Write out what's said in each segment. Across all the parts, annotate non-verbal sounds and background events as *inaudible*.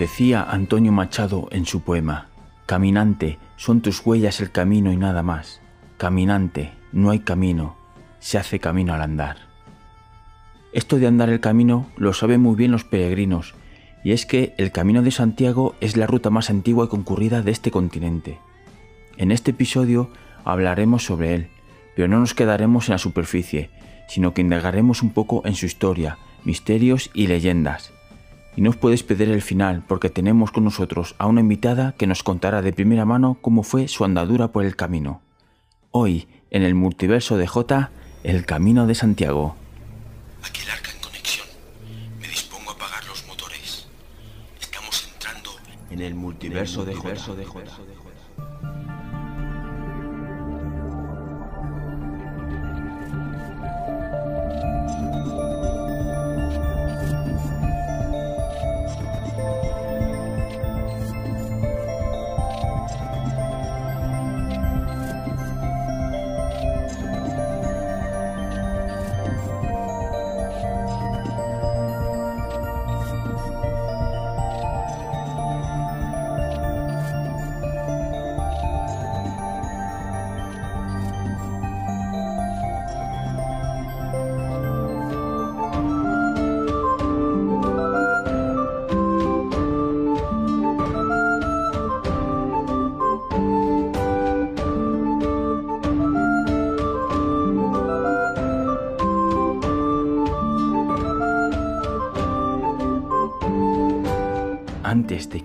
Decía Antonio Machado en su poema, Caminante, son tus huellas el camino y nada más. Caminante, no hay camino, se hace camino al andar. Esto de andar el camino lo saben muy bien los peregrinos, y es que el Camino de Santiago es la ruta más antigua y concurrida de este continente. En este episodio hablaremos sobre él, pero no nos quedaremos en la superficie, sino que indagaremos un poco en su historia, misterios y leyendas. Y no os puedes perder el final porque tenemos con nosotros a una invitada que nos contará de primera mano cómo fue su andadura por el camino. Hoy, en el multiverso de J, el Camino de Santiago. Aquí el arca en conexión. Me dispongo a apagar los motores. Estamos entrando En el multiverso de J.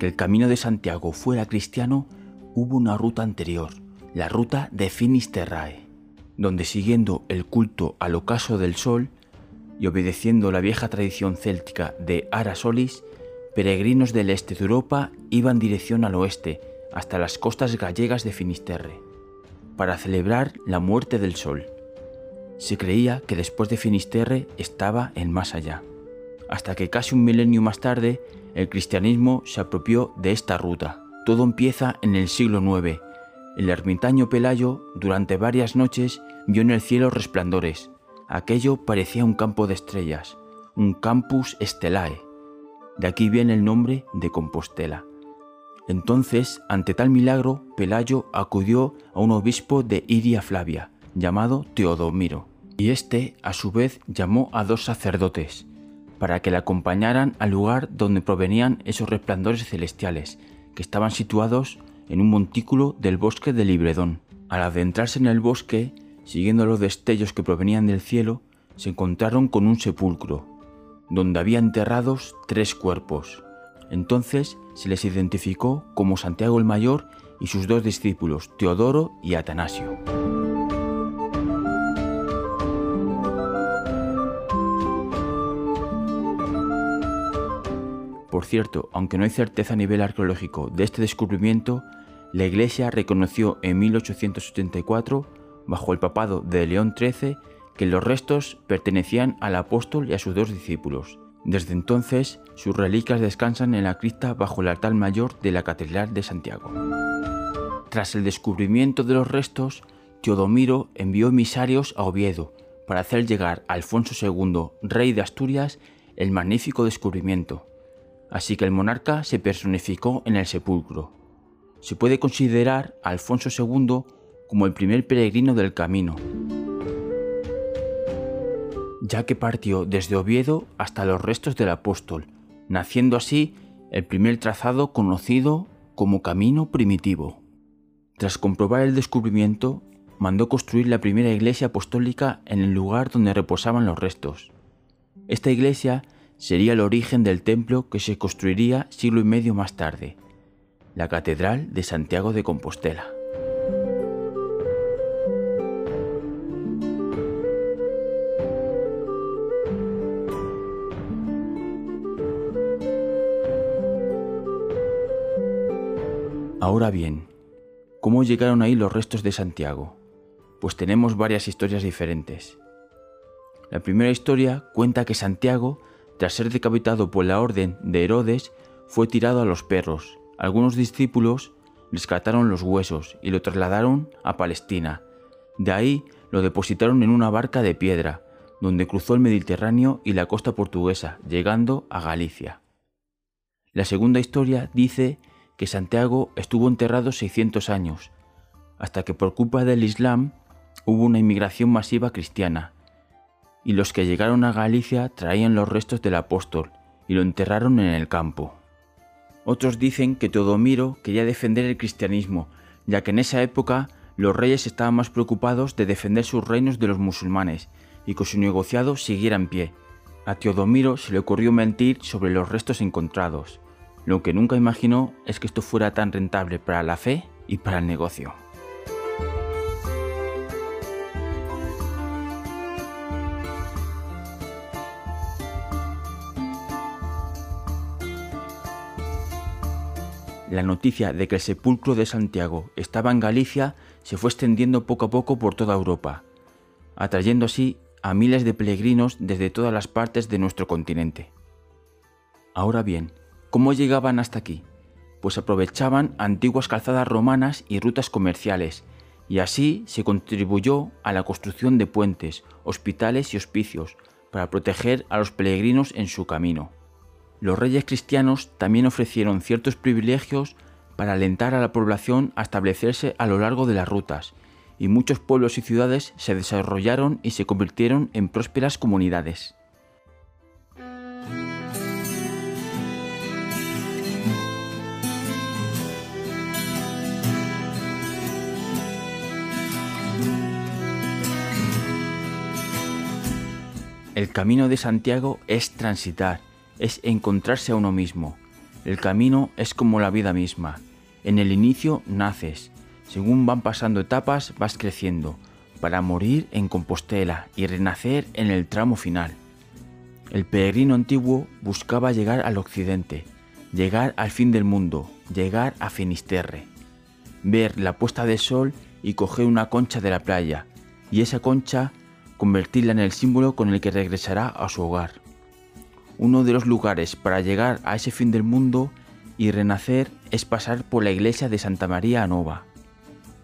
el Camino de Santiago fuera cristiano, hubo una ruta anterior, la ruta de Finisterrae, donde siguiendo el culto al ocaso del sol y obedeciendo la vieja tradición céltica de Ara Solis, peregrinos del este de Europa iban dirección al oeste, hasta las costas gallegas de Finisterre, para celebrar la muerte del sol. Se creía que después de Finisterre estaba el más allá, hasta que casi un milenio más tarde el cristianismo se apropió de esta ruta. Todo empieza en el siglo IX. El ermitaño Pelayo, durante varias noches, vio en el cielo resplandores. Aquello parecía un campo de estrellas, un campus estelae. De aquí viene el nombre de Compostela. Entonces, ante tal milagro, Pelayo acudió a un obispo de Iria Flavia, llamado Teodomiro, y este, a su vez, llamó a dos sacerdotes, para que le acompañaran al lugar donde provenían esos resplandores celestiales, que estaban situados en un montículo del bosque de Libredón. Al adentrarse en el bosque, siguiendo los destellos que provenían del cielo, se encontraron con un sepulcro, donde había enterrados tres cuerpos. Entonces se les identificó como Santiago el Mayor y sus dos discípulos, Teodoro y Atanasio. Por cierto, aunque no hay certeza a nivel arqueológico de este descubrimiento, la Iglesia reconoció en 1874, bajo el papado de León XIII, que los restos pertenecían al apóstol y a sus dos discípulos. Desde entonces, sus reliquias descansan en la cripta bajo el altar mayor de la Catedral de Santiago. Tras el descubrimiento de los restos, Teodomiro envió emisarios a Oviedo para hacer llegar a Alfonso II, rey de Asturias, el magnífico descubrimiento. Así que el monarca se personificó en el sepulcro. Se puede considerar a Alfonso II como el primer peregrino del camino, ya que partió desde Oviedo hasta los restos del apóstol, naciendo así el primer trazado conocido como camino primitivo. Tras comprobar el descubrimiento, mandó construir la primera iglesia apostólica en el lugar donde reposaban los restos. Esta iglesia sería el origen del templo que se construiría siglo y medio más tarde, la Catedral de Santiago de Compostela. Ahora bien, ¿cómo llegaron ahí los restos de Santiago? Pues tenemos varias historias diferentes. La primera historia cuenta que Santiago tras ser decapitado por la orden de Herodes, fue tirado a los perros. Algunos discípulos rescataron los huesos y lo trasladaron a Palestina. De ahí lo depositaron en una barca de piedra, donde cruzó el Mediterráneo y la costa portuguesa, llegando a Galicia. La segunda historia dice que Santiago estuvo enterrado 600 años, hasta que por culpa del Islam hubo una inmigración masiva cristiana, y los que llegaron a Galicia traían los restos del apóstol y lo enterraron en el campo. Otros dicen que Teodomiro quería defender el cristianismo, ya que en esa época los reyes estaban más preocupados de defender sus reinos de los musulmanes y que su negociado siguiera en pie. A Teodomiro se le ocurrió mentir sobre los restos encontrados. Lo que nunca imaginó es que esto fuera tan rentable para la fe y para el negocio. La noticia de que el sepulcro de Santiago estaba en Galicia se fue extendiendo poco a poco por toda Europa, atrayendo así a miles de peregrinos desde todas las partes de nuestro continente. Ahora bien, ¿cómo llegaban hasta aquí? Pues aprovechaban antiguas calzadas romanas y rutas comerciales, y así se contribuyó a la construcción de puentes, hospitales y hospicios para proteger a los peregrinos en su camino. Los reyes cristianos también ofrecieron ciertos privilegios para alentar a la población a establecerse a lo largo de las rutas, y muchos pueblos y ciudades se desarrollaron y se convirtieron en prósperas comunidades. El camino de Santiago es transitar, es encontrarse a uno mismo. El camino es como la vida misma. En el inicio naces, según van pasando etapas vas creciendo, para morir en Compostela y renacer en el tramo final. El peregrino antiguo buscaba llegar al occidente, llegar al fin del mundo, llegar a Finisterre, ver la puesta de sol y coger una concha de la playa, y esa concha convertirla en el símbolo con el que regresará a su hogar. Uno de los lugares para llegar a ese fin del mundo y renacer es pasar por la iglesia de Santa María Nova,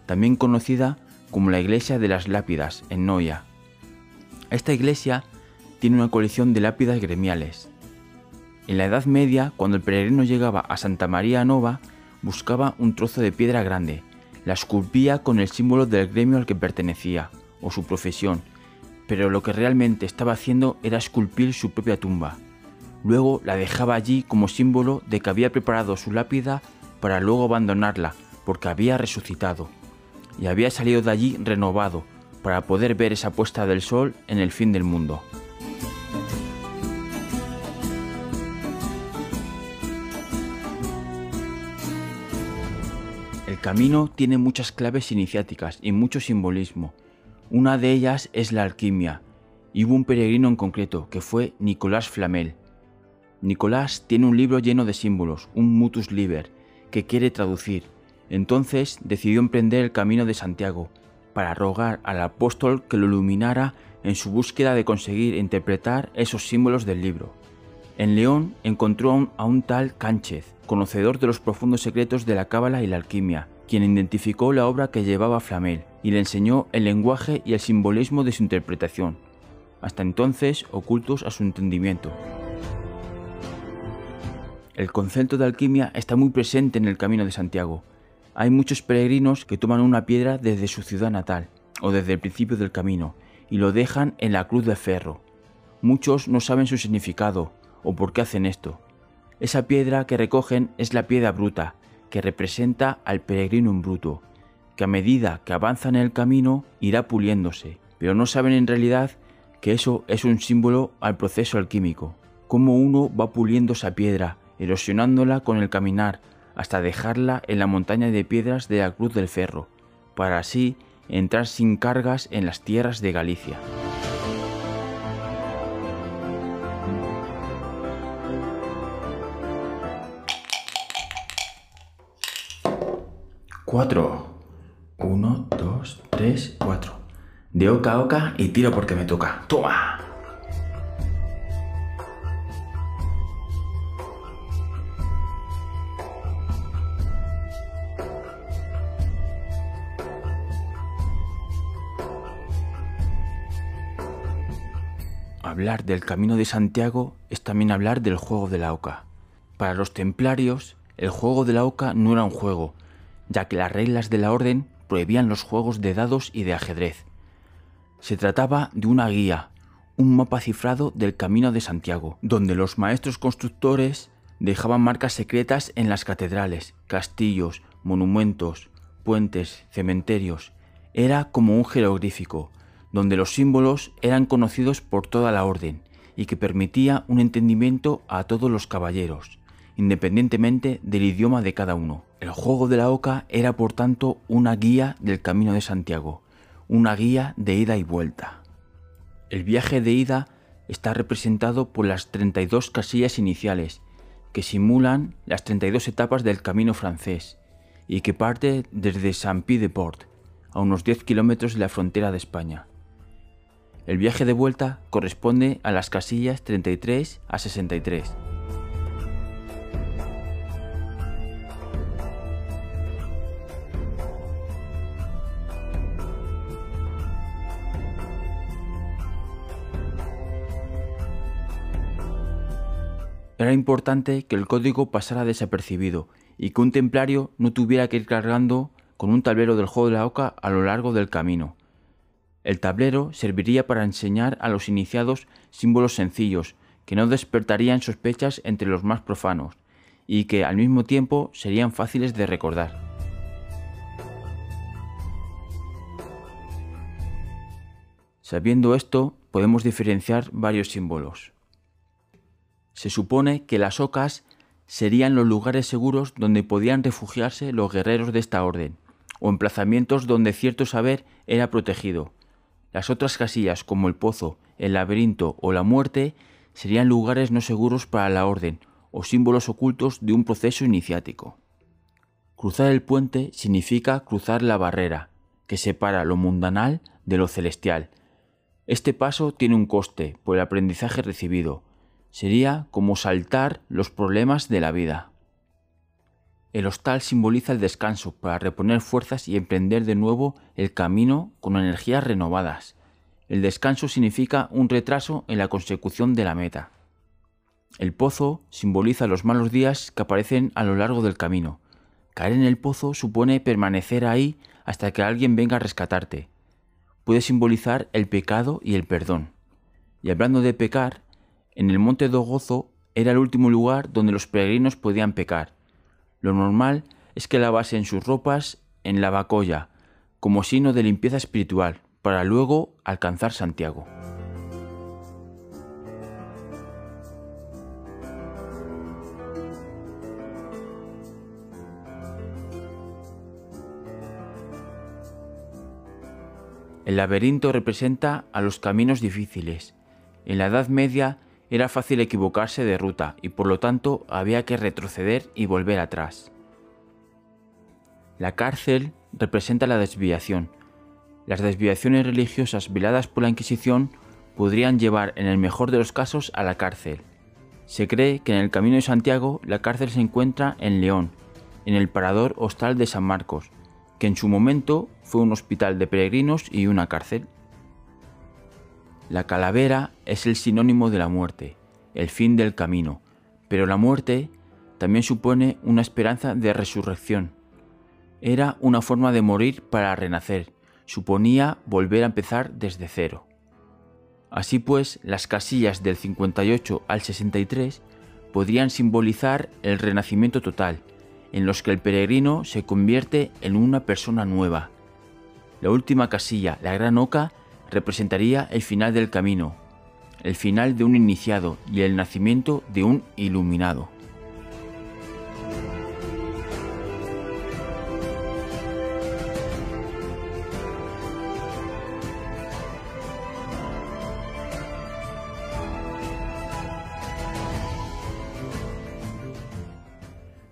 también conocida como la iglesia de las lápidas en Noia. Esta iglesia tiene una colección de lápidas gremiales. En la Edad Media, cuando el peregrino llegaba a Santa María Nova, buscaba un trozo de piedra grande, la esculpía con el símbolo del gremio al que pertenecía, o su profesión, pero lo que realmente estaba haciendo era esculpir su propia tumba. Luego la dejaba allí como símbolo de que había preparado su lápida para luego abandonarla, porque había resucitado, y había salido de allí renovado, para poder ver esa puesta del sol en el fin del mundo. El camino tiene muchas claves iniciáticas y mucho simbolismo. Una de ellas es la alquimia, y hubo un peregrino en concreto, que fue Nicolás Flamel. Nicolás tiene un libro lleno de símbolos, un mutus liber, que quiere traducir. Entonces decidió emprender el camino de Santiago, para rogar al apóstol que lo iluminara en su búsqueda de conseguir interpretar esos símbolos del libro. En León encontró a un tal Cánchez, conocedor de los profundos secretos de la cábala y la alquimia, quien identificó la obra que llevaba Flamel y le enseñó el lenguaje y el simbolismo de su interpretación, hasta entonces ocultos a su entendimiento. El concepto de alquimia está muy presente en el Camino de Santiago. Hay muchos peregrinos que toman una piedra desde su ciudad natal o desde el principio del camino y lo dejan en la cruz de ferro. Muchos no saben su significado o por qué hacen esto. Esa piedra que recogen es la piedra bruta, que representa al peregrino en bruto, que a medida que avanza en el camino irá puliéndose, pero no saben en realidad que eso es un símbolo al proceso alquímico, cómo uno va puliendo esa piedra, erosionándola con el caminar, hasta dejarla en la montaña de piedras de la Cruz del Ferro, para así entrar sin cargas en las tierras de Galicia. Cuatro. Uno, dos, tres, cuatro. De oca a oca y tiro porque me toca. ¡Toma! Hablar del camino de Santiago es también hablar del juego de la oca. Para los templarios, el juego de la oca no era un juego, ya que las reglas de la orden prohibían los juegos de dados y de ajedrez. Se trataba de una guía, un mapa cifrado del Camino de Santiago, donde los maestros constructores dejaban marcas secretas en las catedrales, castillos, monumentos, puentes, cementerios. Era como un jeroglífico, donde los símbolos eran conocidos por toda la orden y que permitía un entendimiento a todos los caballeros, independientemente del idioma de cada uno. El juego de la oca era por tanto una guía del Camino de Santiago, una guía de ida y vuelta. El viaje de ida está representado por las 32 casillas iniciales, que simulan las 32 etapas del camino francés, y que parte desde Saint-Pied-de-Port, a unos 10 kilómetros de la frontera de España. El viaje de vuelta corresponde a las casillas 33 a 63. Era importante que el código pasara desapercibido y que un templario no tuviera que ir cargando con un tablero del juego de la oca a lo largo del camino. El tablero serviría para enseñar a los iniciados símbolos sencillos que no despertarían sospechas entre los más profanos y que al mismo tiempo serían fáciles de recordar. Sabiendo esto, podemos diferenciar varios símbolos. Se supone que las ocas serían los lugares seguros donde podían refugiarse los guerreros de esta orden, o emplazamientos donde cierto saber era protegido. Las otras casillas, como el pozo, el laberinto o la muerte, serían lugares no seguros para la orden, o símbolos ocultos de un proceso iniciático. Cruzar el puente significa cruzar la barrera, que separa lo mundanal de lo celestial. Este paso tiene un coste por el aprendizaje recibido, Sería como saltar los problemas de la vida. El hostal simboliza el descanso para reponer fuerzas y emprender de nuevo el camino con energías renovadas. El descanso significa un retraso en la consecución de la meta. El pozo simboliza los malos días que aparecen a lo largo del camino. Caer en el pozo supone permanecer ahí hasta que alguien venga a rescatarte. Puede simbolizar el pecado y el perdón. Y hablando de pecar, en el monte do Gozo era el último lugar donde los peregrinos podían pecar. Lo normal es que lavasen sus ropas en la bacolla, como signo de limpieza espiritual, para luego alcanzar Santiago. El laberinto representa a los caminos difíciles. En la Edad Media era fácil equivocarse de ruta y por lo tanto había que retroceder y volver atrás. La cárcel representa la desviación. Las desviaciones religiosas veladas por la Inquisición podrían llevar en el mejor de los casos a la cárcel. Se cree que en el Camino de Santiago la cárcel se encuentra en León, en el parador hostal de San Marcos, que en su momento fue un hospital de peregrinos y una cárcel. La calavera es el sinónimo de la muerte, el fin del camino, pero la muerte también supone una esperanza de resurrección. Era una forma de morir para renacer, suponía volver a empezar desde cero. Así pues, las casillas del 58 al 63 podrían simbolizar el renacimiento total, en los que el peregrino se convierte en una persona nueva. La última casilla, la gran oca, representaría el final del camino, el final de un iniciado y el nacimiento de un iluminado.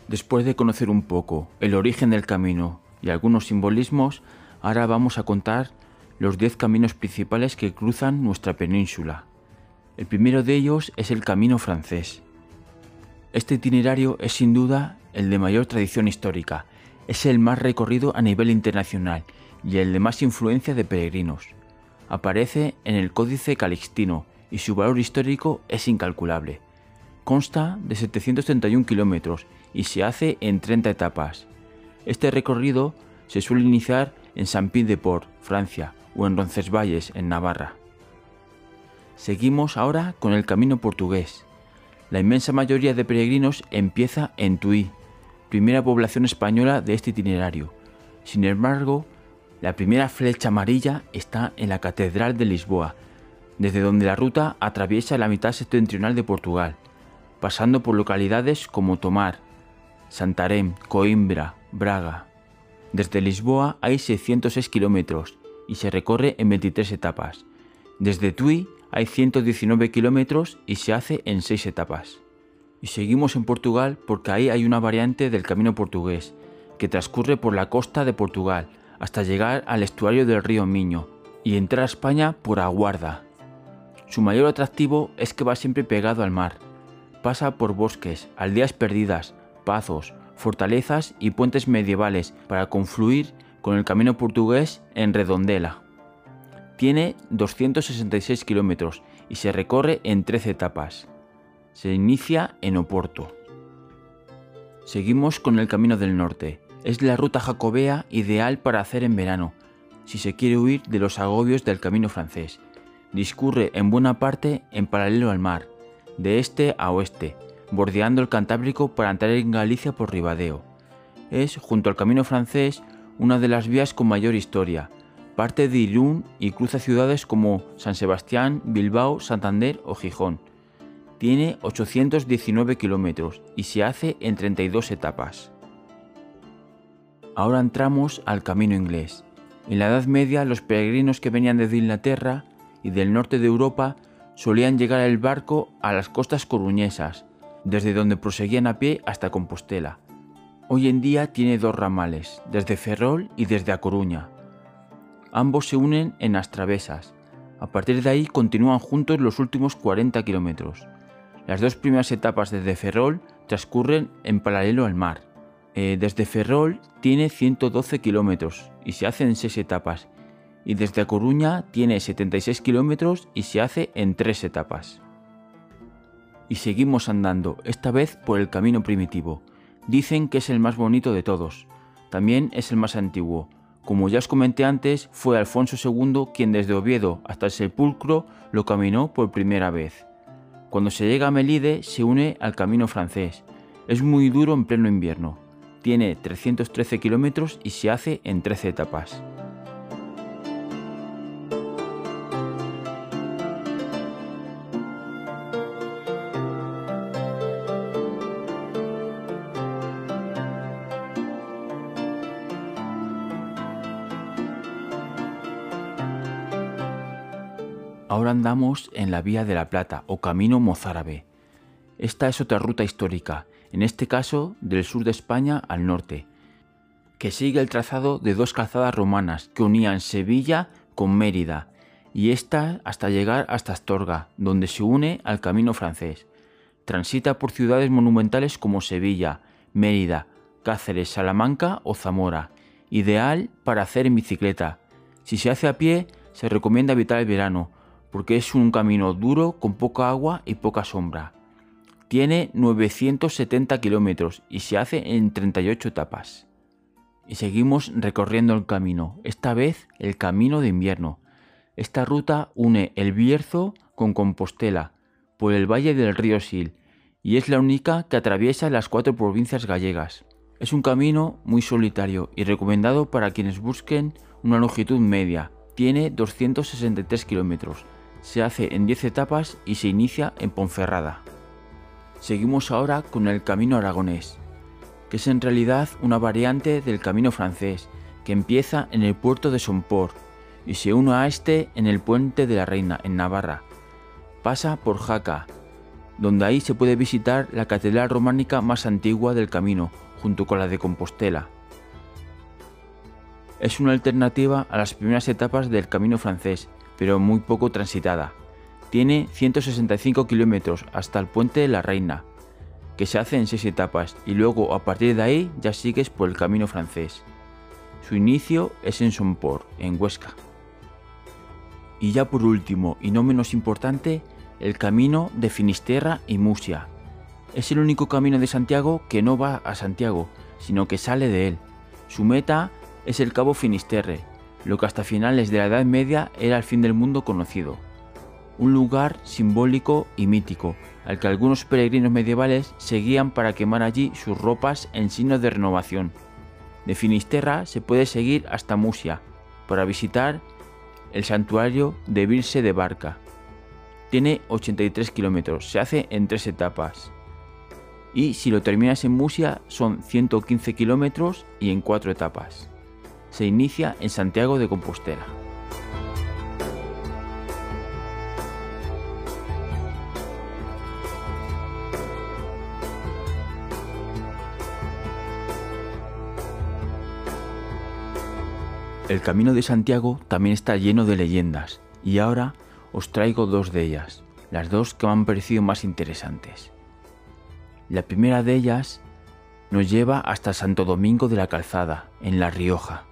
Después de conocer un poco el origen del camino y algunos simbolismos, ahora vamos a contar los diez caminos principales que cruzan nuestra península. El primero de ellos es el Camino francés. Este itinerario es sin duda el de mayor tradición histórica, es el más recorrido a nivel internacional y el de más influencia de peregrinos. Aparece en el Códice Calixtino y su valor histórico es incalculable. Consta de 731 kilómetros y se hace en 30 etapas. Este recorrido se suele iniciar en Saint-Pied-de-Port, Francia, o en Roncesvalles, en Navarra. Seguimos ahora con el camino portugués. La inmensa mayoría de peregrinos empieza en Tui, primera población española de este itinerario. Sin embargo, la primera flecha amarilla está en la Catedral de Lisboa, desde donde la ruta atraviesa la mitad septentrional de Portugal, pasando por localidades como Tomar, Santarém, Coimbra, Braga. Desde Lisboa hay 606 kilómetros y se recorre en 23 etapas. Desde Tui hay 119 kilómetros y se hace en 6 etapas. Y seguimos en Portugal porque ahí hay una variante del camino portugués, que transcurre por la costa de Portugal hasta llegar al estuario del río Miño y entrar a España por Aguarda. Su mayor atractivo es que va siempre pegado al mar. Pasa por bosques, aldeas perdidas, pazos, fortalezas y puentes medievales para confluir con el camino portugués en Redondela. Tiene 266 kilómetros y se recorre en 13 etapas. Se inicia en Oporto. Seguimos con el Camino del Norte. Es la ruta jacobea ideal para hacer en verano, si se quiere huir de los agobios del camino francés. Discurre en buena parte en paralelo al mar, de este a oeste, bordeando el Cantábrico para entrar en Galicia por Ribadeo. Es, junto al camino francés, una de las vías con mayor historia. Parte de Irún y cruza ciudades como San Sebastián, Bilbao, Santander o Gijón. Tiene 819 kilómetros y se hace en 32 etapas. Ahora entramos al camino inglés. En la Edad Media los peregrinos que venían desde Inglaterra y del norte de Europa solían llegar el barco a las costas coruñesas, desde donde proseguían a pie hasta Compostela. Hoy en día tiene dos ramales, desde Ferrol y desde A Coruña. Ambos se unen en las travesas. A partir de ahí continúan juntos los últimos 40 kilómetros. Las dos primeras etapas desde Ferrol transcurren en paralelo al mar. Eh, desde Ferrol tiene 112 kilómetros y se hace en 6 etapas. Y desde A Coruña tiene 76 kilómetros y se hace en 3 etapas y seguimos andando, esta vez por el camino primitivo. Dicen que es el más bonito de todos. También es el más antiguo. Como ya os comenté antes, fue Alfonso II quien desde Oviedo hasta el sepulcro lo caminó por primera vez. Cuando se llega a Melide se une al camino francés. Es muy duro en pleno invierno. Tiene 313 kilómetros y se hace en 13 etapas. En la Vía de la Plata o Camino Mozárabe. Esta es otra ruta histórica, en este caso del sur de España al norte, que sigue el trazado de dos calzadas romanas que unían Sevilla con Mérida y esta hasta llegar hasta Astorga, donde se une al camino francés. Transita por ciudades monumentales como Sevilla, Mérida, Cáceres, Salamanca o Zamora, ideal para hacer en bicicleta. Si se hace a pie, se recomienda evitar el verano, porque es un camino duro con poca agua y poca sombra. Tiene 970 kilómetros y se hace en 38 etapas. Y seguimos recorriendo el camino, esta vez el camino de invierno. Esta ruta une el Bierzo con Compostela, por el valle del río Sil, y es la única que atraviesa las cuatro provincias gallegas. Es un camino muy solitario y recomendado para quienes busquen una longitud media. Tiene 263 kilómetros se hace en 10 etapas y se inicia en Ponferrada. Seguimos ahora con el Camino Aragonés, que es en realidad una variante del Camino Francés, que empieza en el puerto de Somport y se une a este en el Puente de la Reina, en Navarra. Pasa por Jaca, donde ahí se puede visitar la catedral románica más antigua del camino, junto con la de Compostela. Es una alternativa a las primeras etapas del camino francés pero muy poco transitada. Tiene 165 kilómetros hasta el puente de la Reina, que se hace en seis etapas y luego a partir de ahí ya sigues por el camino francés. Su inicio es en Somport, en Huesca. Y ya por último y no menos importante, el camino de Finisterra y Musia, Es el único camino de Santiago que no va a Santiago, sino que sale de él. Su meta es el Cabo Finisterre, lo que hasta finales de la Edad Media era el fin del mundo conocido. Un lugar simbólico y mítico, al que algunos peregrinos medievales seguían para quemar allí sus ropas en signo de renovación. De Finisterra se puede seguir hasta Musia, para visitar el santuario de Virse de Barca. Tiene 83 kilómetros, se hace en tres etapas. Y si lo terminas en Musia son 115 kilómetros y en cuatro etapas. Se inicia en Santiago de Compostela. El Camino de Santiago también está lleno de leyendas y ahora os traigo dos de ellas, las dos que me han parecido más interesantes. La primera de ellas nos lleva hasta Santo Domingo de la Calzada, en La Rioja.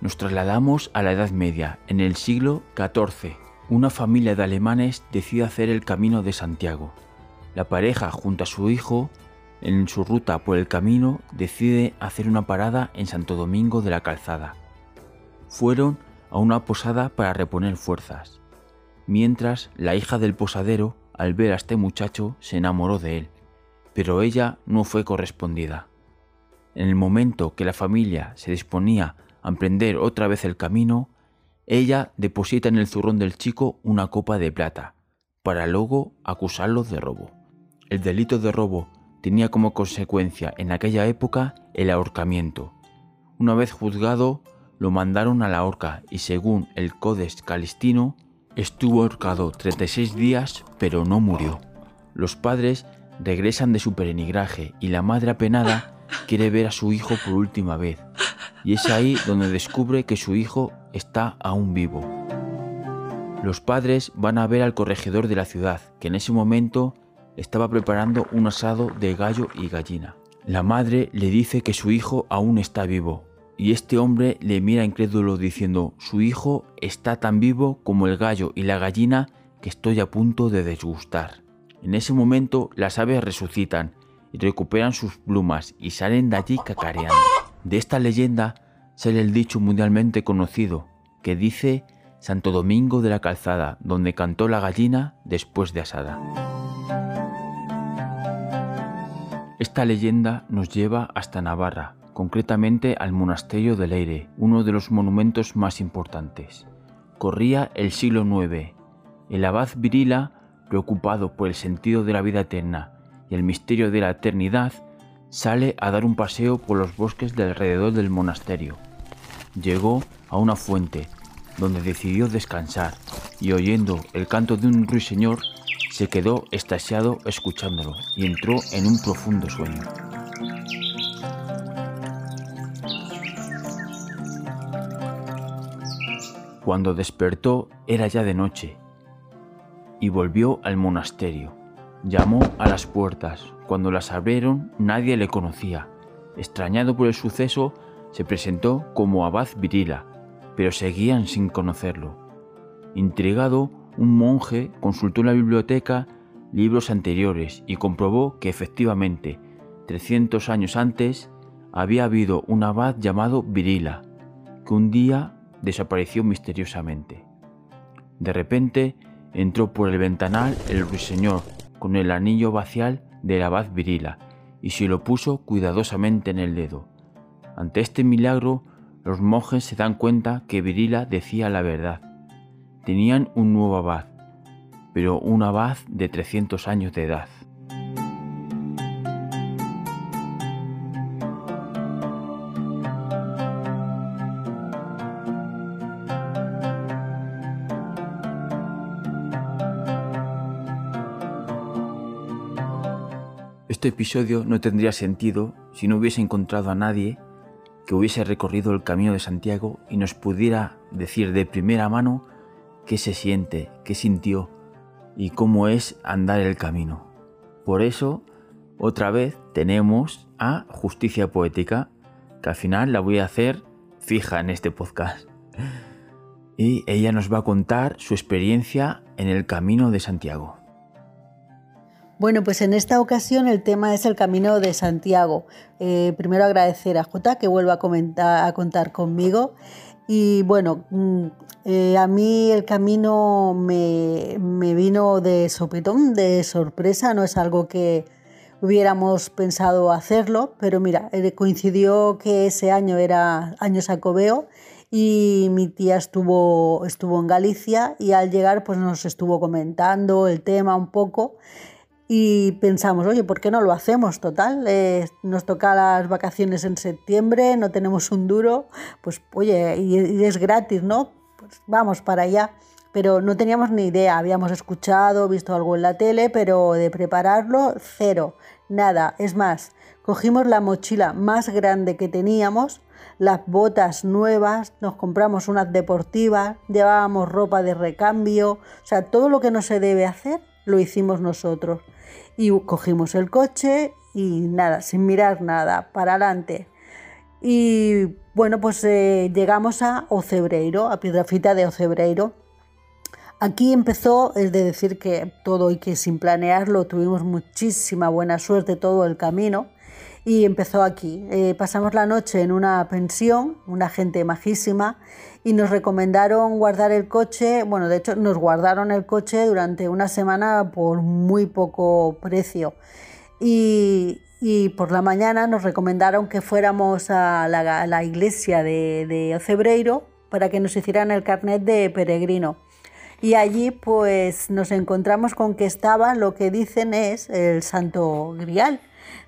Nos trasladamos a la Edad Media, en el siglo XIV. Una familia de alemanes decide hacer el Camino de Santiago. La pareja, junto a su hijo, en su ruta por el camino, decide hacer una parada en Santo Domingo de la Calzada fueron a una posada para reponer fuerzas, mientras la hija del posadero, al ver a este muchacho, se enamoró de él, pero ella no fue correspondida. En el momento que la familia se disponía a emprender otra vez el camino, ella deposita en el zurrón del chico una copa de plata, para luego acusarlo de robo. El delito de robo tenía como consecuencia en aquella época el ahorcamiento. Una vez juzgado, lo mandaron a la horca y según el Codex Calistino, estuvo ahorcado 36 días pero no murió. Los padres regresan de su peregrinaje y la madre apenada quiere ver a su hijo por última vez. Y es ahí donde descubre que su hijo está aún vivo. Los padres van a ver al corregidor de la ciudad, que en ese momento estaba preparando un asado de gallo y gallina. La madre le dice que su hijo aún está vivo, y este hombre le mira incrédulo diciendo, su hijo está tan vivo como el gallo y la gallina que estoy a punto de desgustar. En ese momento las aves resucitan y recuperan sus plumas y salen de allí cacareando. De esta leyenda sale el dicho mundialmente conocido que dice Santo Domingo de la Calzada, donde cantó la gallina después de asada. Esta leyenda nos lleva hasta Navarra, concretamente al monasterio de Leire, uno de los monumentos más importantes. Corría el siglo IX. El abad Virila, preocupado por el sentido de la vida eterna y el misterio de la eternidad, sale a dar un paseo por los bosques de alrededor del monasterio. Llegó a una fuente, donde decidió descansar, y oyendo el canto de un ruiseñor, se quedó estasiado escuchándolo y entró en un profundo sueño. Cuando despertó era ya de noche y volvió al monasterio. Llamó a las puertas. Cuando las abrieron nadie le conocía. Extrañado por el suceso, se presentó como abad Virila, pero seguían sin conocerlo. Intrigado, un monje consultó en la biblioteca libros anteriores y comprobó que efectivamente, 300 años antes, había habido un abad llamado Virila, que un día desapareció misteriosamente. De repente entró por el ventanal el ruiseñor con el anillo vacial del abad Virila y se lo puso cuidadosamente en el dedo. Ante este milagro, los monjes se dan cuenta que Virila decía la verdad. Tenían un nuevo abad, pero un abad de 300 años de edad. Este episodio no tendría sentido si no hubiese encontrado a nadie que hubiese recorrido el camino de Santiago y nos pudiera decir de primera mano qué se siente, qué sintió y cómo es andar el camino. Por eso, otra vez tenemos a Justicia Poética, que al final la voy a hacer fija en este podcast. Y ella nos va a contar su experiencia en el camino de Santiago. Bueno, pues en esta ocasión el tema es el Camino de Santiago. Eh, primero agradecer a Jota que vuelva a, contar conmigo. Y bueno, mm, eh, a mí el camino me, me, vino de sopetón, de sorpresa, no es algo que hubiéramos pensado hacerlo, pero mira, eh, coincidió que ese año era año sacobeo y mi tía estuvo, estuvo en Galicia y al llegar pues nos estuvo comentando el tema un poco y pensamos, oye, ¿por qué no lo hacemos? Total, eh, nos toca las vacaciones en septiembre, no tenemos un duro, pues oye, y, es gratis, ¿no? Pues vamos para allá. Pero no teníamos ni idea, habíamos escuchado, visto algo en la tele, pero de prepararlo, cero, nada. Es más, cogimos la mochila más grande que teníamos, las botas nuevas, nos compramos unas deportivas, llevábamos ropa de recambio, o sea, todo lo que no se debe hacer lo hicimos nosotros y cogimos el coche y nada, sin mirar nada, para adelante. Y bueno, pues eh, llegamos a Ocebreiro, a Piedrafita de Ocebreiro. Aquí empezó, es de decir que todo y que sin planearlo tuvimos muchísima buena suerte todo el camino y empezó aquí. Eh, pasamos la noche en una pensión, una gente majísima, y nos recomendaron guardar el coche, bueno, de hecho nos guardaron el coche durante una semana por muy poco precio. Y, por la mañana nos recomendaron que fuéramos a la, iglesia de, de Ocebreiro para que nos hicieran el carnet de peregrino. Y allí pues nos encontramos con que estaba lo que dicen es el Santo Grial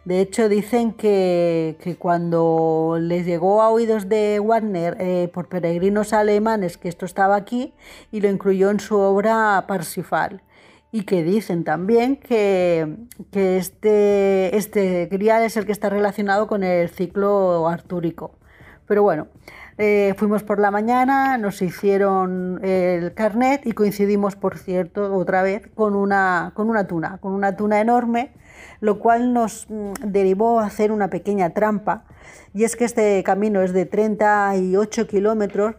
de hecho, dicen que, cuando les llegó a oídos de Wagner eh, por peregrinos alemanes que esto estaba aquí y lo incluyó en su obra Parsifal. Y que dicen también que, este, este grial es el que está relacionado con el ciclo artúrico. Pero bueno, eh, fuimos por la mañana, nos hicieron el carnet y coincidimos, por cierto, otra vez con una, con una tuna, con una tuna enorme lo cual nos mm, derivó a hacer una pequeña trampa. Y es que este camino es de 38 kilómetros,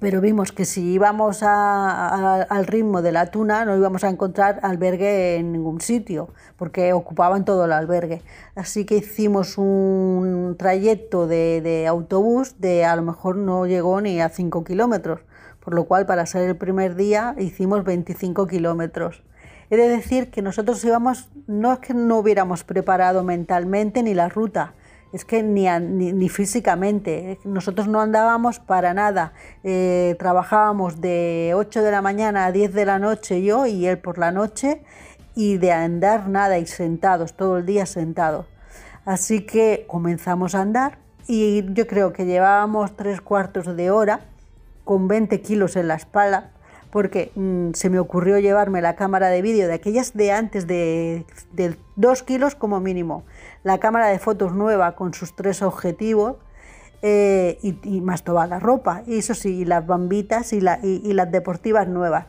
pero vimos que si íbamos al ritmo de la tuna no íbamos a encontrar albergue en ningún sitio, porque ocupaban todo el albergue. Así que hicimos un trayecto de, de autobús de a lo mejor no llegó ni a 5 kilómetros, por lo cual para ser el primer día hicimos 25 kilómetros. He de decir que nosotros íbamos, no es que no hubiéramos preparado mentalmente ni la ruta, es que ni, ni, físicamente, nosotros no andábamos para nada, eh, trabajábamos de 8 de la mañana a 10 de la noche yo y él por la noche y de andar nada y sentados, todo el día sentados. Así que comenzamos a andar y yo creo que llevábamos tres cuartos de hora con 20 kilos en la espalda porque mm, se me ocurrió llevarme la cámara de vídeo de aquellas de antes de, dos kilos como mínimo, la cámara de fotos nueva con sus tres objetivos eh, y, más toda la ropa, y eso sí, las bambitas y, las deportivas nuevas.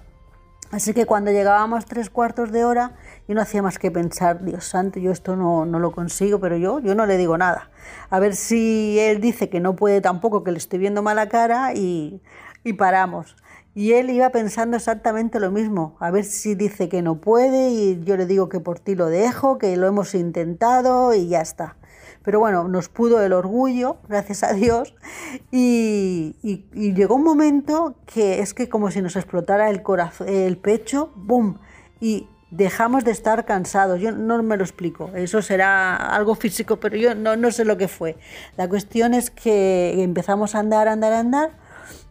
Así que cuando llegábamos tres cuartos de hora, yo no hacía más que pensar, Dios santo, yo esto no, no, lo consigo, pero yo, yo no le digo nada. A ver si él dice que no puede tampoco, que le estoy viendo mala cara y, y paramos. Y él iba pensando exactamente lo mismo, a ver si dice que no puede y yo le digo que por ti lo dejo, que lo hemos intentado y ya está. Pero bueno, nos pudo el orgullo, *laughs* gracias a Dios, y, llegó un momento que es que como si nos explotara el, corazón, el pecho, ¡boom! Y dejamos de estar cansados. Yo no me lo explico. Eso será algo físico, pero yo no, no sé lo que fue. La cuestión es que empezamos a andar, andar, andar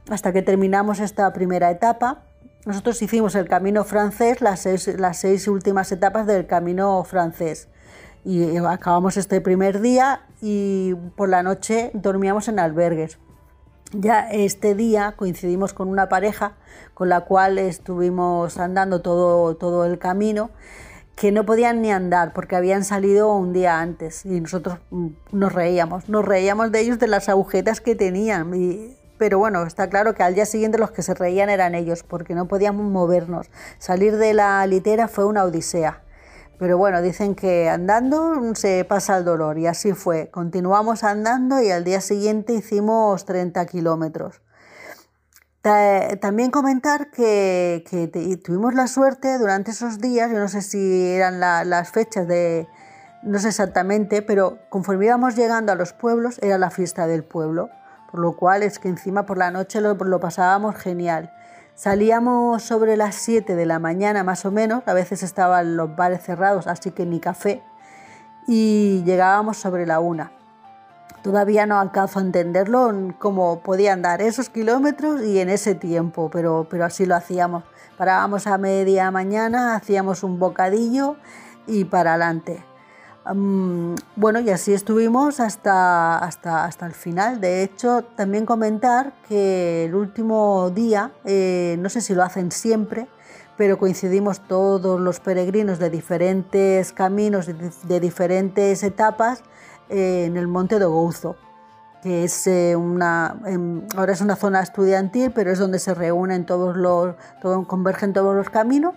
hasta que terminamos esta primera etapa. Nosotros hicimos el camino francés, las seis, últimas etapas del camino francés. Y acabamos este primer día y por la noche dormíamos en albergues. Ya este día coincidimos con una pareja con la cual estuvimos andando todo, todo el camino que no podían ni andar porque habían salido un día antes y nosotros mm, nos reíamos, nos reíamos de ellos de las agujetas que tenían y pero bueno, está claro que al día siguiente los que se reían eran ellos, porque no podíamos movernos. Salir de la litera fue una odisea. Pero bueno, dicen que andando se pasa el dolor y así fue. Continuamos andando y al día siguiente hicimos 30 kilómetros. también comentar que, tuvimos la suerte durante esos días, yo no sé si eran las fechas de, no sé exactamente, pero conforme íbamos llegando a los pueblos, era la fiesta del pueblo, lo cual es que encima por la noche lo, lo pasábamos genial. Salíamos sobre las 7 de la mañana más o menos, a veces estaban los bares cerrados, así que ni café, y llegábamos sobre la 1. Todavía no alcanzo a entenderlo, cómo podían dar esos kilómetros y en ese tiempo, pero, pero así lo hacíamos. Parábamos a media mañana, hacíamos un bocadillo y para adelante. Bueno, y así estuvimos hasta, hasta, hasta el final. De hecho, también comentar que el último día, eh, no sé si lo hacen siempre, pero coincidimos todos los peregrinos de diferentes caminos, de diferentes etapas, eh, en el Monte de Gouzo, que es eh, una, em, ahora es una zona estudiantil, pero es donde se reúnen todos los, convergen todos los caminos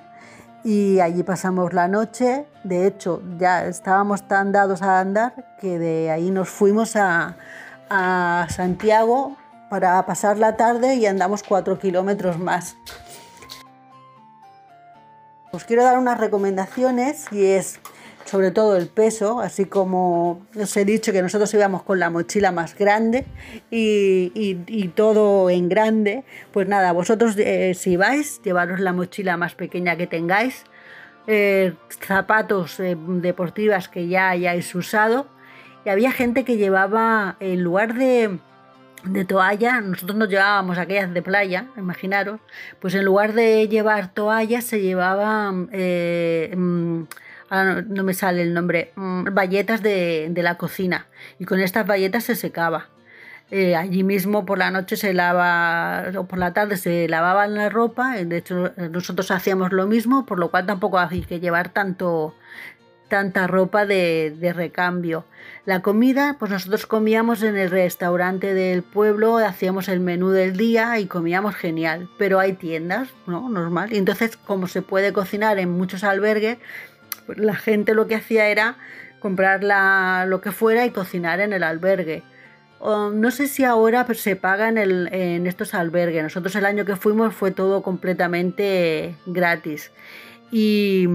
y allí pasamos la noche. De hecho, ya estábamos tan dados a andar que de ahí nos fuimos a, Santiago para pasar la tarde y andamos cuatro kilómetros más. Os quiero dar unas recomendaciones y es sobre todo el peso, así como os he dicho que nosotros íbamos con la mochila más grande y, todo en grande, pues nada, vosotros eh, si vais, llevaros la mochila más pequeña que tengáis, eh, zapatos eh, deportivas que ya hayáis usado, y había gente que llevaba, en lugar de, de toalla, nosotros nos llevábamos aquellas de playa, imaginaros, pues en lugar de llevar toallas se llevaban... Mm, no, me sale el nombre, mm, bayetas de, la cocina. Y con estas bayetas se secaba. Eh, allí mismo por la noche se lava, o por la tarde se lavaban la ropa. De hecho, nosotros hacíamos lo mismo, por lo cual tampoco hay que llevar tanto, tanta ropa de, de, recambio. La comida, pues nosotros comíamos en el restaurante del pueblo, hacíamos el menú del día y comíamos genial, pero hay tiendas, ¿no? Normal. Y entonces, como se puede cocinar en muchos albergues, la gente lo que hacía era comprar lo que fuera y cocinar en el albergue. no sé si ahora se paga en, estos albergues. Nosotros el año que fuimos fue todo completamente gratis. Y,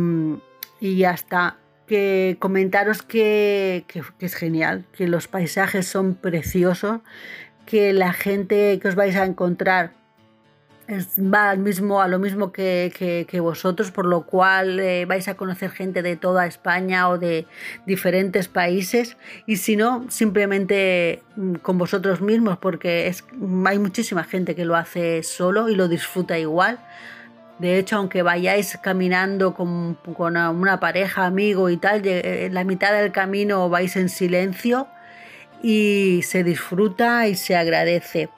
y hasta que comentaros que, que, es genial, que los paisajes son preciosos, que la gente que os vais a encontrar va al mismo, a lo mismo que, vosotros, por lo cual eh, vais a conocer gente de toda España o de diferentes países y si no, simplemente mm, con vosotros mismos, porque es, hay muchísima gente que lo hace solo y lo disfruta igual. De hecho, aunque vayáis caminando con, con una pareja, amigo y tal, en la mitad del camino vais en silencio y se disfruta y se agradece.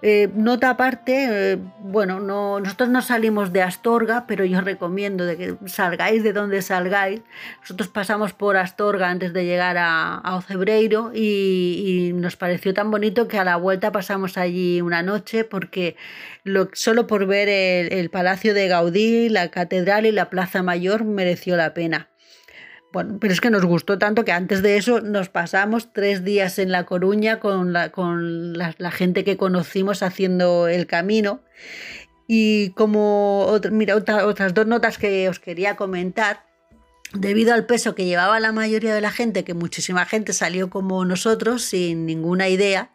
Eh, nota aparte, eh, bueno, no, nosotros no salimos de Astorga, pero yo recomiendo de que salgáis de donde salgáis. Nosotros pasamos por Astorga antes de llegar a, Ocebreiro y, nos pareció tan bonito que a la vuelta pasamos allí una noche porque lo, solo por ver el Palacio de Gaudí, la Catedral y la Plaza Mayor mereció la pena. Bueno, pero es que nos gustó tanto que antes de eso nos pasamos tres días en La Coruña con la, con la, gente que conocimos haciendo el camino. Y como, mira, otras dos notas que os quería comentar, debido al peso que llevaba la mayoría de la gente, que muchísima gente salió como nosotros sin ninguna idea,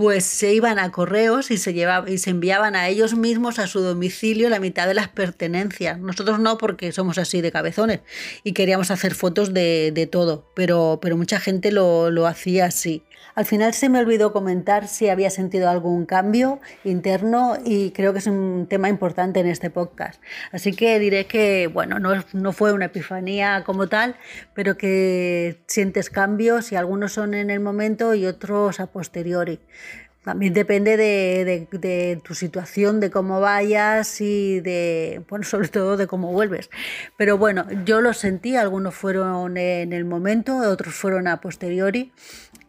pues se iban a correos y se, llevaba, y se enviaban a ellos mismos a su domicilio la mitad de las pertenencias. Nosotros no, porque somos así de cabezones y queríamos hacer fotos de, de todo, pero, pero mucha gente lo, lo hacía así. Al final se me olvidó comentar si había sentido algún cambio interno y creo que es un tema importante en este podcast. Así que diré que, bueno, no, no fue una epifanía como tal, pero que sientes cambios y algunos son en el momento y otros a posteriori. También depende de, tu situación, de cómo vayas y de, bueno, *laughs* sobre todo de cómo vuelves. Pero bueno, yo lo sentí, algunos fueron en el momento, otros fueron a posteriori.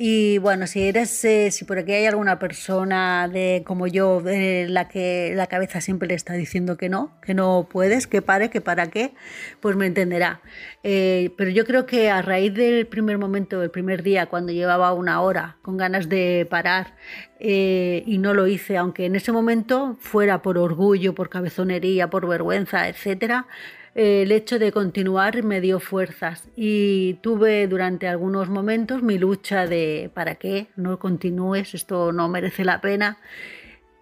Y bueno, si eres, eh, si por aquí hay alguna persona de como yo, de la que la cabeza siempre le está diciendo que no, que no puedes, que pare, que para qué, pues me entenderá. Eh, pero yo creo que a raíz del primer momento, el primer día, cuando llevaba una hora con ganas de parar, eh, y no lo hice, aunque en ese momento fuera por orgullo, por cabezonería, por vergüenza, etcétera, eh, el hecho de continuar me dio fuerzas y tuve durante algunos momentos mi lucha de ¿para qué? No continúes, esto no merece la pena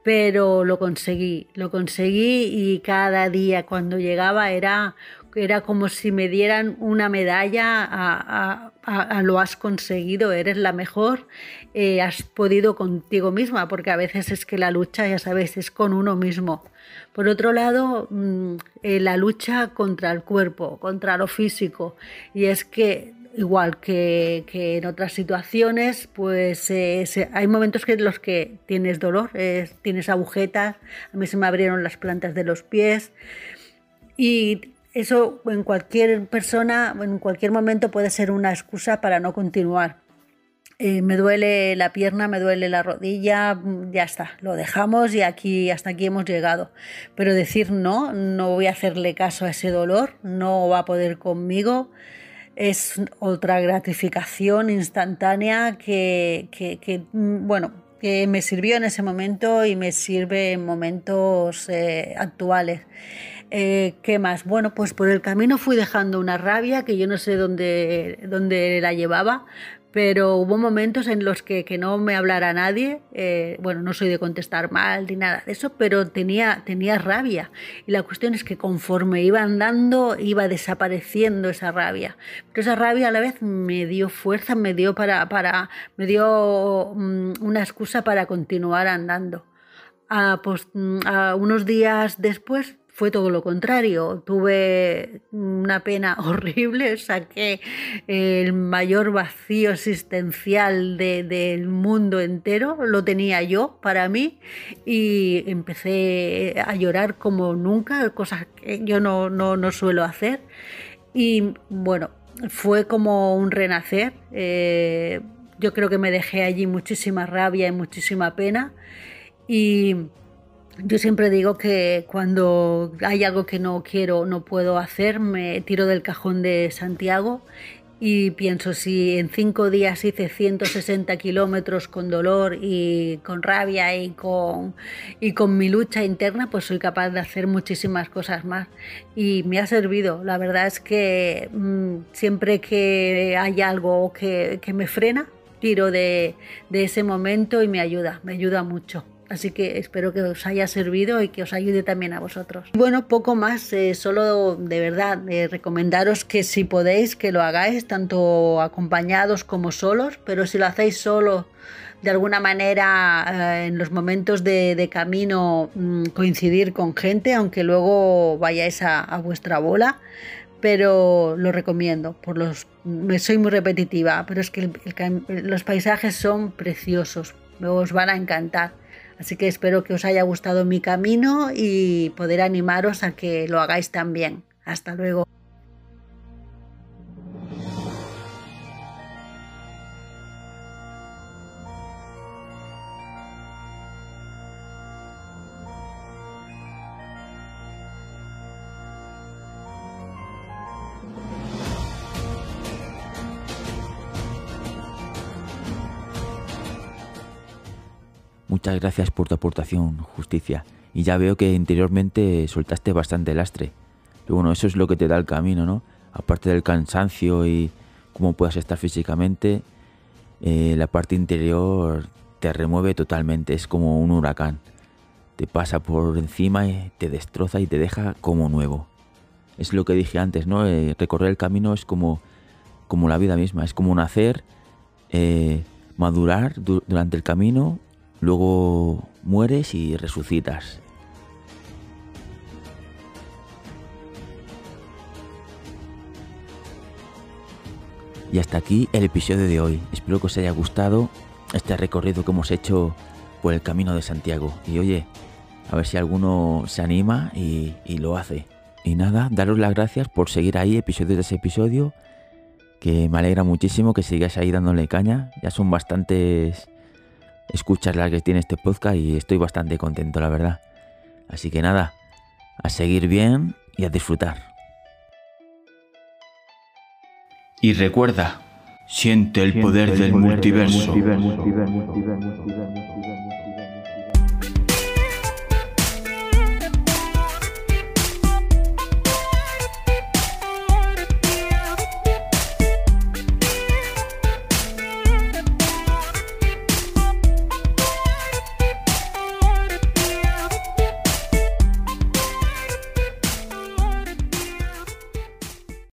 pero lo conseguí, lo conseguí y cada día cuando llegaba era, era como si me dieran una medalla a, lo has conseguido, eres la mejor, eh, has podido contigo misma, porque a veces es que la lucha, ya sabes, es con uno mismo. Por otro lado, mm, eh, la lucha contra el cuerpo, contra lo físico, y es que igual que, en otras situaciones, pues eh, hay momentos en los que tienes dolor, tienes agujetas, a mí se me abrieron las plantas de los pies y eso en cualquier persona, en cualquier momento puede ser una excusa para no continuar. Eh, me duele la pierna, me duele la rodilla, ya está, lo dejamos y aquí hasta aquí hemos llegado. Pero decir no, no voy a hacerle caso a ese dolor, no va a poder conmigo es otra gratificación instantánea que, mm, bueno, que me sirvió en ese momento y me sirve en momentos eh, actuales. Eh, ¿Qué más? Bueno, pues por el camino fui dejando una rabia que yo no sé dónde, dónde la llevaba, pero hubo momentos en los que, que no me hablara nadie, eh, bueno, no soy de contestar mal ni nada de eso, pero tenía, tenía rabia. Y la cuestión es que conforme iba andando, iba desapareciendo esa rabia. Pero esa rabia a la vez me dio fuerza, me dio, para, para, me dio mm, una excusa para continuar andando. Ah, pues, mm, unos días después fue todo lo contrario. Tuve una pena *laughs* horrible, saqué el mayor vacío existencial del mundo entero, lo tenía yo para mí y empecé a llorar como nunca, cosas que yo no, no, suelo hacer. Y bueno, fue como un renacer. Eh, yo creo que me dejé allí muchísima rabia y muchísima pena. Y yo siempre digo que cuando hay algo que no quiero, no puedo hacer, me tiro del cajón de Santiago y pienso si en cinco días hice 160 kilómetros con dolor y con rabia y con, y con mi lucha interna, pues soy capaz de hacer muchísimas cosas más. Y me ha servido. La verdad es que mm, siempre que hay algo que, que me frena, tiro de, de ese momento y me ayuda, me ayuda mucho. Así que espero que os haya servido y que os ayude también a vosotros. Bueno, poco más, eh, solo de verdad eh, recomendaros que si podéis que lo hagáis, tanto acompañados como solos, pero si lo hacéis solo, de alguna manera eh, en los momentos de, camino mm, coincidir con gente, aunque luego vayáis a, vuestra bola pero lo recomiendo. Por los, soy muy repetitiva, pero es que los paisajes son preciosos, os van a encantar. Así que espero que os haya gustado mi camino y poder animaros a que lo hagáis también. Hasta luego. Muchas gracias por tu aportación, Justicia. Y ya veo que interiormente soltaste bastante lastre. Pero bueno, eso es lo que te da el camino, ¿no? Aparte del cansancio y cómo puedas estar físicamente, eh, la parte interior te remueve totalmente. Es como un huracán. Te pasa por encima te destroza y te deja como nuevo. Es lo que dije antes, ¿no? Eh, recorrer el camino es como, como la vida misma. Es como nacer, eh, madurar durante el camino Luego mueres y resucitas. Y hasta aquí el episodio de hoy. Espero que os haya gustado este recorrido que hemos hecho por el camino de Santiago. Y oye, a ver si alguno se anima y, lo hace. Y nada, daros las gracias por seguir ahí episodio tras episodio. Que me alegra muchísimo que sigáis ahí dándole caña. Ya son bastantes escuchas las que tiene este podcast y estoy bastante contento, la verdad. Así que nada, a seguir bien y a disfrutar. Y recuerda, Siente el poder del multiverso.